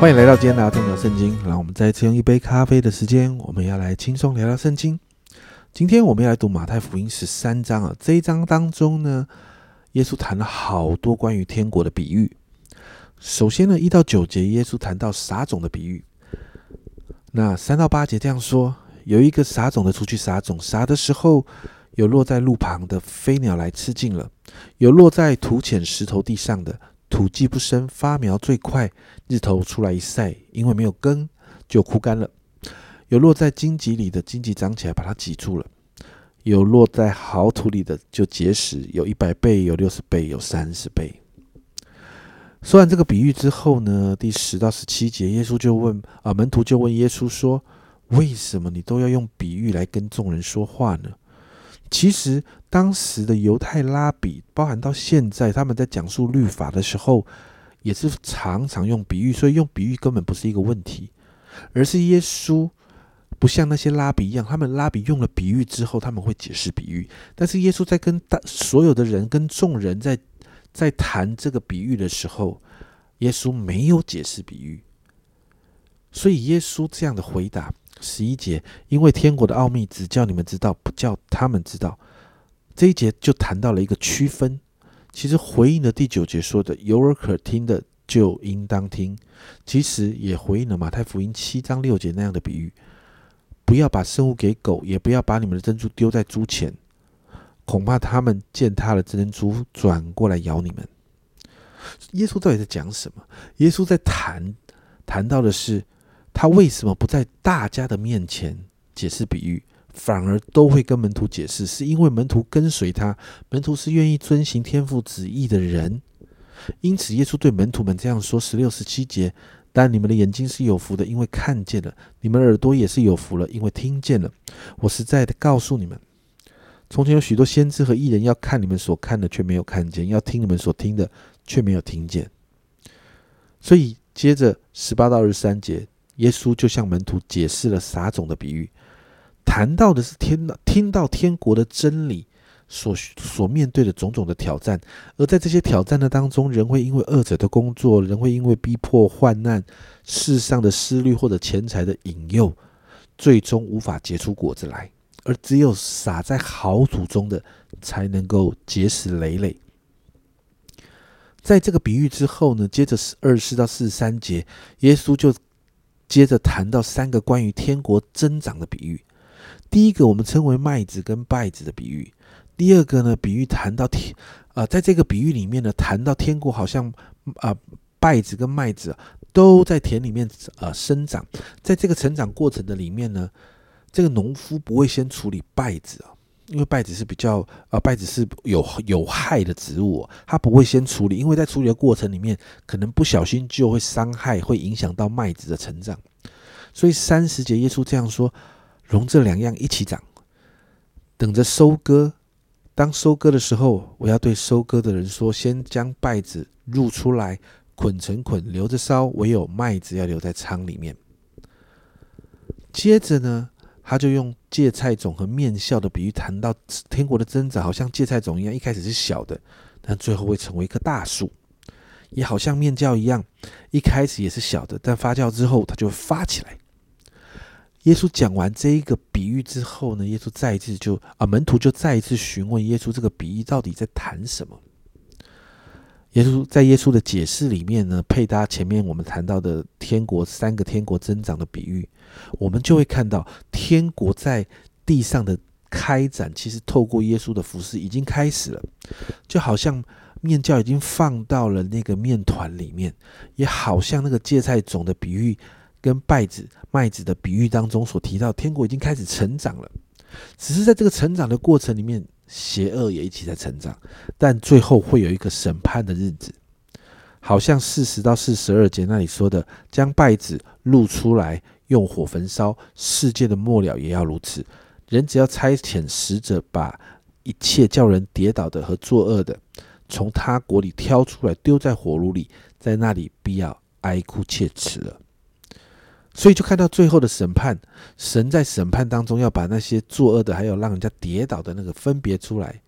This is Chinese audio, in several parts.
欢迎来到今天的阿聊圣经。让我们再次用一杯咖啡的时间，我们要来轻松聊聊圣经。今天我们要来读马太福音十三章啊。这一章当中呢，耶稣谈了好多关于天国的比喻。首先呢，一到九节，耶稣谈到撒种的比喻。那三到八节这样说：有一个撒种的出去撒种，撒的时候，有落在路旁的飞鸟来吃尽了；有落在土浅石头地上的。土既不深，发苗最快。日头出来一晒，因为没有根，就枯干了。有落在荆棘里的，荆棘长起来把它挤住了；有落在好土里的，就结实，有一百倍，有六十倍，有三十倍。说完这个比喻之后呢，第十到十七节，耶稣就问啊，门徒就问耶稣说：“为什么你都要用比喻来跟众人说话呢？”其实，当时的犹太拉比，包含到现在，他们在讲述律法的时候，也是常常用比喻，所以用比喻根本不是一个问题，而是耶稣不像那些拉比一样，他们拉比用了比喻之后，他们会解释比喻，但是耶稣在跟大所有的人、跟众人在在谈这个比喻的时候，耶稣没有解释比喻，所以耶稣这样的回答。十一节，因为天国的奥秘只叫你们知道，不叫他们知道。这一节就谈到了一个区分。其实回应了第九节说的“有耳可听的就应当听”，其实也回应了马太福音七章六节那样的比喻：不要把生物给狗，也不要把你们的珍珠丢在猪前，恐怕他们践踏了珍珠，转过来咬你们。耶稣到底在讲什么？耶稣在谈谈到的是。他为什么不在大家的面前解释比喻，反而都会跟门徒解释？是因为门徒跟随他，门徒是愿意遵行天父旨意的人。因此，耶稣对门徒们这样说：十六、十七节，但你们的眼睛是有福的，因为看见了；你们耳朵也是有福了，因为听见了。我实在的告诉你们，从前有许多先知和艺人，要看你们所看的，却没有看见；要听你们所听的，却没有听见。所以，接着十八到二十三节。耶稣就向门徒解释了撒种的比喻，谈到的是天听到天国的真理所所面对的种种的挑战，而在这些挑战的当中，人会因为恶者的工作，人会因为逼迫、患难、世上的思虑或者钱财的引诱，最终无法结出果子来，而只有撒在好土中的，才能够结实累累。在这个比喻之后呢，接着是二十四到四十三节，耶稣就。接着谈到三个关于天国增长的比喻。第一个，我们称为麦子跟稗子的比喻。第二个呢，比喻谈到天啊，在这个比喻里面呢，谈到天国好像啊，稗子跟麦子都在田里面啊生长。在这个成长过程的里面呢，这个农夫不会先处理稗子啊。因为稗子是比较啊，稗子是有有害的植物，它不会先处理，因为在处理的过程里面，可能不小心就会伤害，会影响到麦子的成长。所以三十节耶稣这样说：容这两样一起长，等着收割。当收割的时候，我要对收割的人说：先将稗子入出来，捆成捆，留着烧；唯有麦子要留在仓里面。接着呢？他就用芥菜种和面笑的比喻谈到天国的增长，好像芥菜种一样，一开始是小的，但最后会成为一棵大树；也好像面酵一样，一开始也是小的，但发酵之后它就发起来。耶稣讲完这一个比喻之后呢，耶稣再一次就啊，门徒就再一次询问耶稣这个比喻到底在谈什么。耶稣在耶稣的解释里面呢，配搭前面我们谈到的天国三个天国增长的比喻，我们就会看到天国在地上的开展，其实透过耶稣的服饰已经开始了，就好像面教已经放到了那个面团里面，也好像那个芥菜种的比喻跟稗子麦子的比喻当中所提到，天国已经开始成长了，只是在这个成长的过程里面。邪恶也一起在成长，但最后会有一个审判的日子，好像四十到四十二节那里说的，将稗子露出来，用火焚烧，世界的末了也要如此。人只要差遣使者，把一切叫人跌倒的和作恶的，从他国里挑出来，丢在火炉里，在那里必要哀哭切齿了。所以就看到最后的审判，神在审判当中要把那些作恶的，还有让人家跌倒的那个分别出来，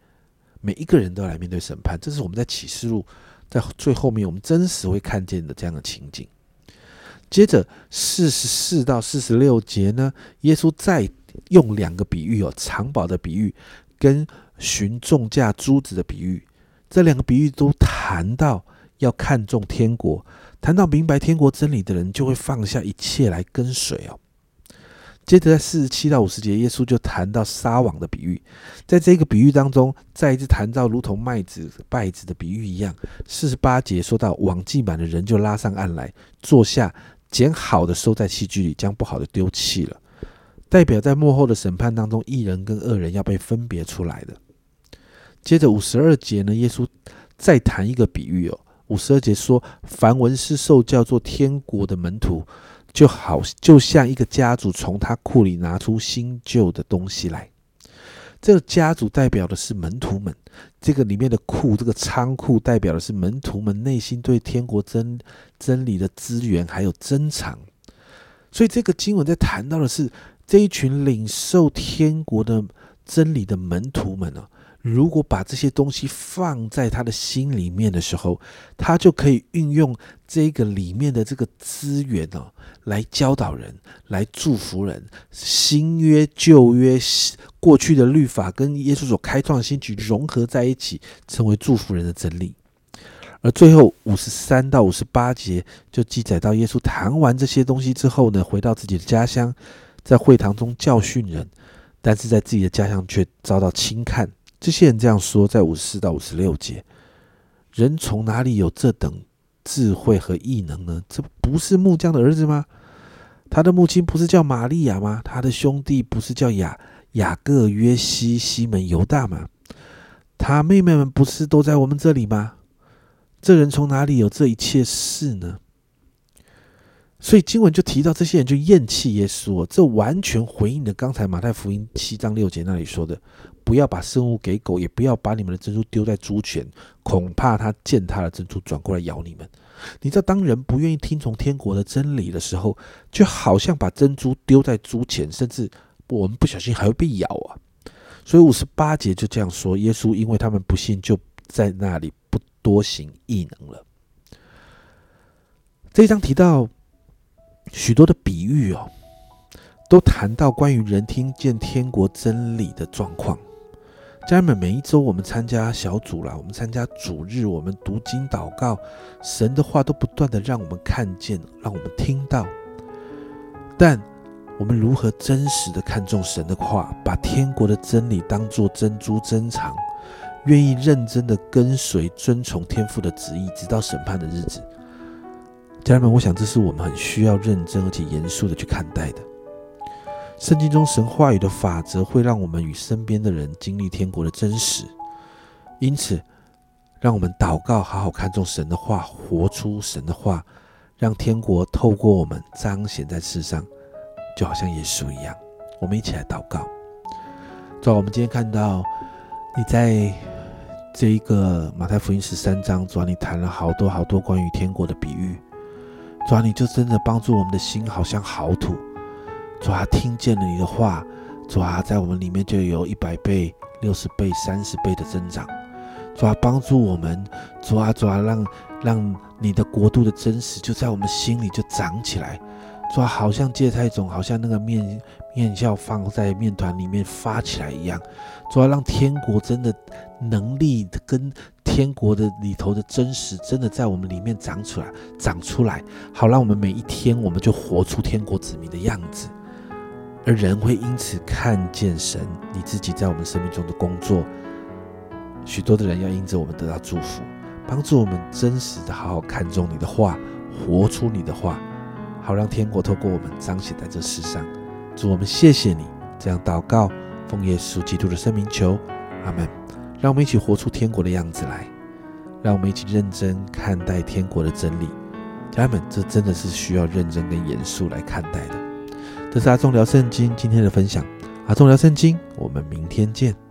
每一个人都来面对审判。这是我们在启示录在最后面我们真实会看见的这样的情景。接着四十四到四十六节呢，耶稣再用两个比喻哦，藏宝的比喻跟寻重价珠子的比喻，这两个比喻都谈到要看重天国，谈到明白天国真理的人就会放下一切来跟随哦。接着在四十七到五十节，耶稣就谈到撒网的比喻，在这个比喻当中，再一次谈到如同麦子稗子的比喻一样。四十八节说到网系满的人就拉上岸来，坐下，捡好的收在器具里，将不好的丢弃了，代表在幕后的审判当中，一人跟恶人要被分别出来的。接着五十二节呢，耶稣再谈一个比喻哦。五十二节说，凡文是受教做天国的门徒。就好，就像一个家族从他库里拿出新旧的东西来。这个家族代表的是门徒们，这个里面的库，这个仓库代表的是门徒们内心对天国真真理的资源还有珍藏。所以这个经文在谈到的是这一群领受天国的真理的门徒们呢。如果把这些东西放在他的心里面的时候，他就可以运用这个里面的这个资源哦，来教导人，来祝福人。新约、旧约、过去的律法跟耶稣所开创的新局融合在一起，成为祝福人的真理。而最后五十三到五十八节就记载到，耶稣谈完这些东西之后呢，回到自己的家乡，在会堂中教训人，但是在自己的家乡却遭到轻看。这些人这样说，在五十四到五十六节，人从哪里有这等智慧和异能呢？这不是木匠的儿子吗？他的母亲不是叫玛利亚吗？他的兄弟不是叫雅雅各、约西、西门、犹大吗？他妹妹们不是都在我们这里吗？这人从哪里有这一切事呢？所以经文就提到这些人就厌弃耶稣，这完全回应了刚才马太福音七章六节那里说的。不要把生物给狗，也不要把你们的珍珠丢在猪前，恐怕它践踏了珍珠，转过来咬你们。你知道，当人不愿意听从天国的真理的时候，就好像把珍珠丢在猪前，甚至我们不小心还会被咬啊。所以五十八节就这样说：耶稣因为他们不信，就在那里不多行异能了。这一章提到许多的比喻哦，都谈到关于人听见天国真理的状况。家人们，每一周我们参加小组啦，我们参加主日，我们读经祷告，神的话都不断的让我们看见，让我们听到。但我们如何真实的看重神的话，把天国的真理当作珍珠珍藏，愿意认真的跟随遵从天父的旨意，直到审判的日子？家人们，我想这是我们很需要认真而且严肃的去看待的。圣经中神话语的法则会让我们与身边的人经历天国的真实，因此，让我们祷告，好好看重神的话，活出神的话，让天国透过我们彰显在世上，就好像耶稣一样。我们一起来祷告。主啊，我们今天看到你在这一个马太福音十三章，主啊，你谈了好多好多关于天国的比喻，主啊，你就真的帮助我们的心，好像好土。主啊，听见了你的话，主啊，在我们里面就有一百倍、六十倍、三十倍的增长。主啊，帮助我们，主啊，主啊，让让你的国度的真实就在我们心里就长起来。主啊，好像芥菜种，好像那个面面酵放在面团里面发起来一样。主要，让天国真的能力跟天国的里头的真实，真的在我们里面长出来，长出来，好让我们每一天我们就活出天国子民的样子。而人会因此看见神，你自己在我们生命中的工作。许多的人要因着我们得到祝福，帮助我们真实的好好看重你的话，活出你的话，好让天国透过我们彰显在这世上。主，我们谢谢你，这样祷告，奉耶稣基督的圣名求，阿门。让我们一起活出天国的样子来，让我们一起认真看待天国的真理。家人们，这真的是需要认真跟严肃来看待的。这是阿忠聊圣经今天的分享，阿忠聊圣经，我们明天见。